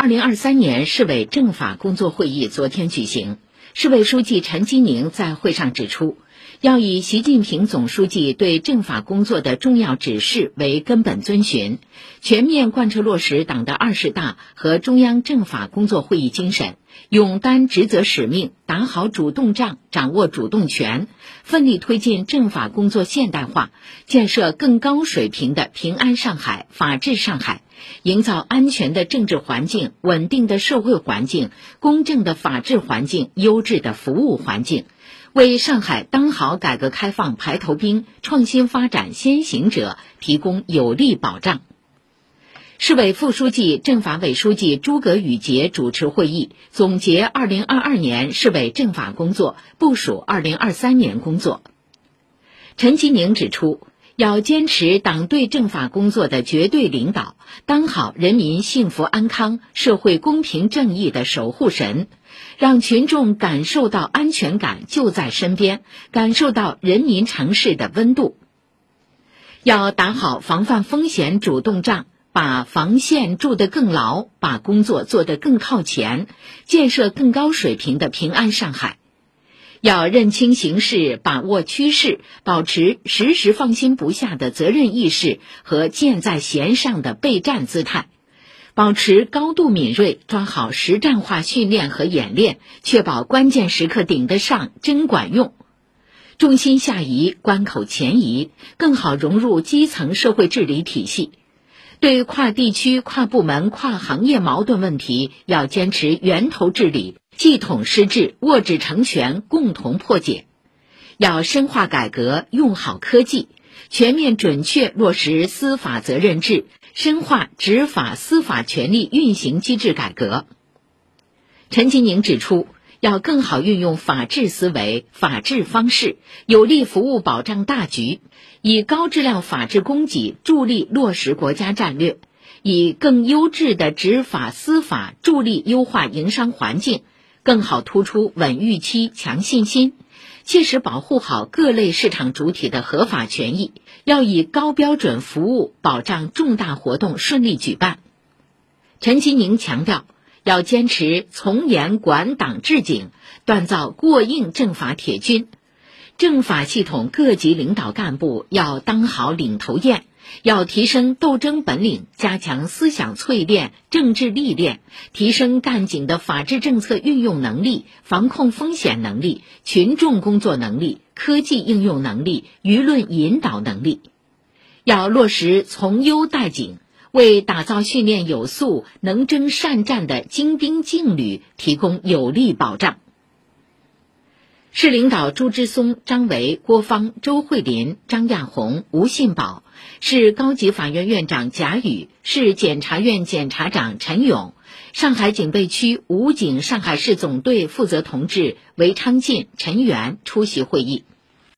二零二三年市委政法工作会议昨天举行，市委书记陈吉宁在会上指出，要以习近平总书记对政法工作的重要指示为根本遵循，全面贯彻落实党的二十大和中央政法工作会议精神，勇担职责使命，打好主动仗，掌握主动权，奋力推进政法工作现代化，建设更高水平的平安上海、法治上海。营造安全的政治环境、稳定的社会环境、公正的法治环境、优质的服务环境，为上海当好改革开放排头兵、创新发展先行者提供有力保障。市委副书记、政法委书记诸葛宇杰主持会议，总结二零二二年市委政法工作，部署二零二三年工作。陈吉宁指出。要坚持党对政法工作的绝对领导，当好人民幸福安康、社会公平正义的守护神，让群众感受到安全感就在身边，感受到人民城市的温度。要打好防范风险主动仗，把防线筑得更牢，把工作做得更靠前，建设更高水平的平安上海。要认清形势，把握趋势，保持时时放心不下的责任意识和箭在弦上的备战姿态，保持高度敏锐，抓好实战化训练和演练，确保关键时刻顶得上、真管用。重心下移，关口前移，更好融入基层社会治理体系。对跨地区、跨部门、跨行业矛盾问题，要坚持源头治理。系统施治，握指成拳，共同破解。要深化改革，用好科技，全面准确落实司法责任制，深化执法司法权力运行机制改革。陈吉宁指出，要更好运用法治思维、法治方式，有力服务保障大局，以高质量法治供给助力落实国家战略，以更优质的执法司法助力优化营商环境。更好突出稳预期、强信心，切实保护好各类市场主体的合法权益。要以高标准服务保障重大活动顺利举办。陈其宁强调，要坚持从严管党治警，锻造过硬政法铁军。政法系统各级领导干部要当好领头雁。要提升斗争本领，加强思想淬炼、政治历练，提升干警的法治政策运用能力、防控风险能力、群众工作能力、科技应用能力、舆论引导能力。要落实从优待警，为打造训练有素、能征善战的精兵劲旅提供有力保障。市领导朱之松、张维、郭芳、周慧林、张亚红、吴信宝，市高级法院院长贾宇、市检察院检察长陈勇、上海警备区武警上海市总队负责同志韦昌进、陈元出席会议。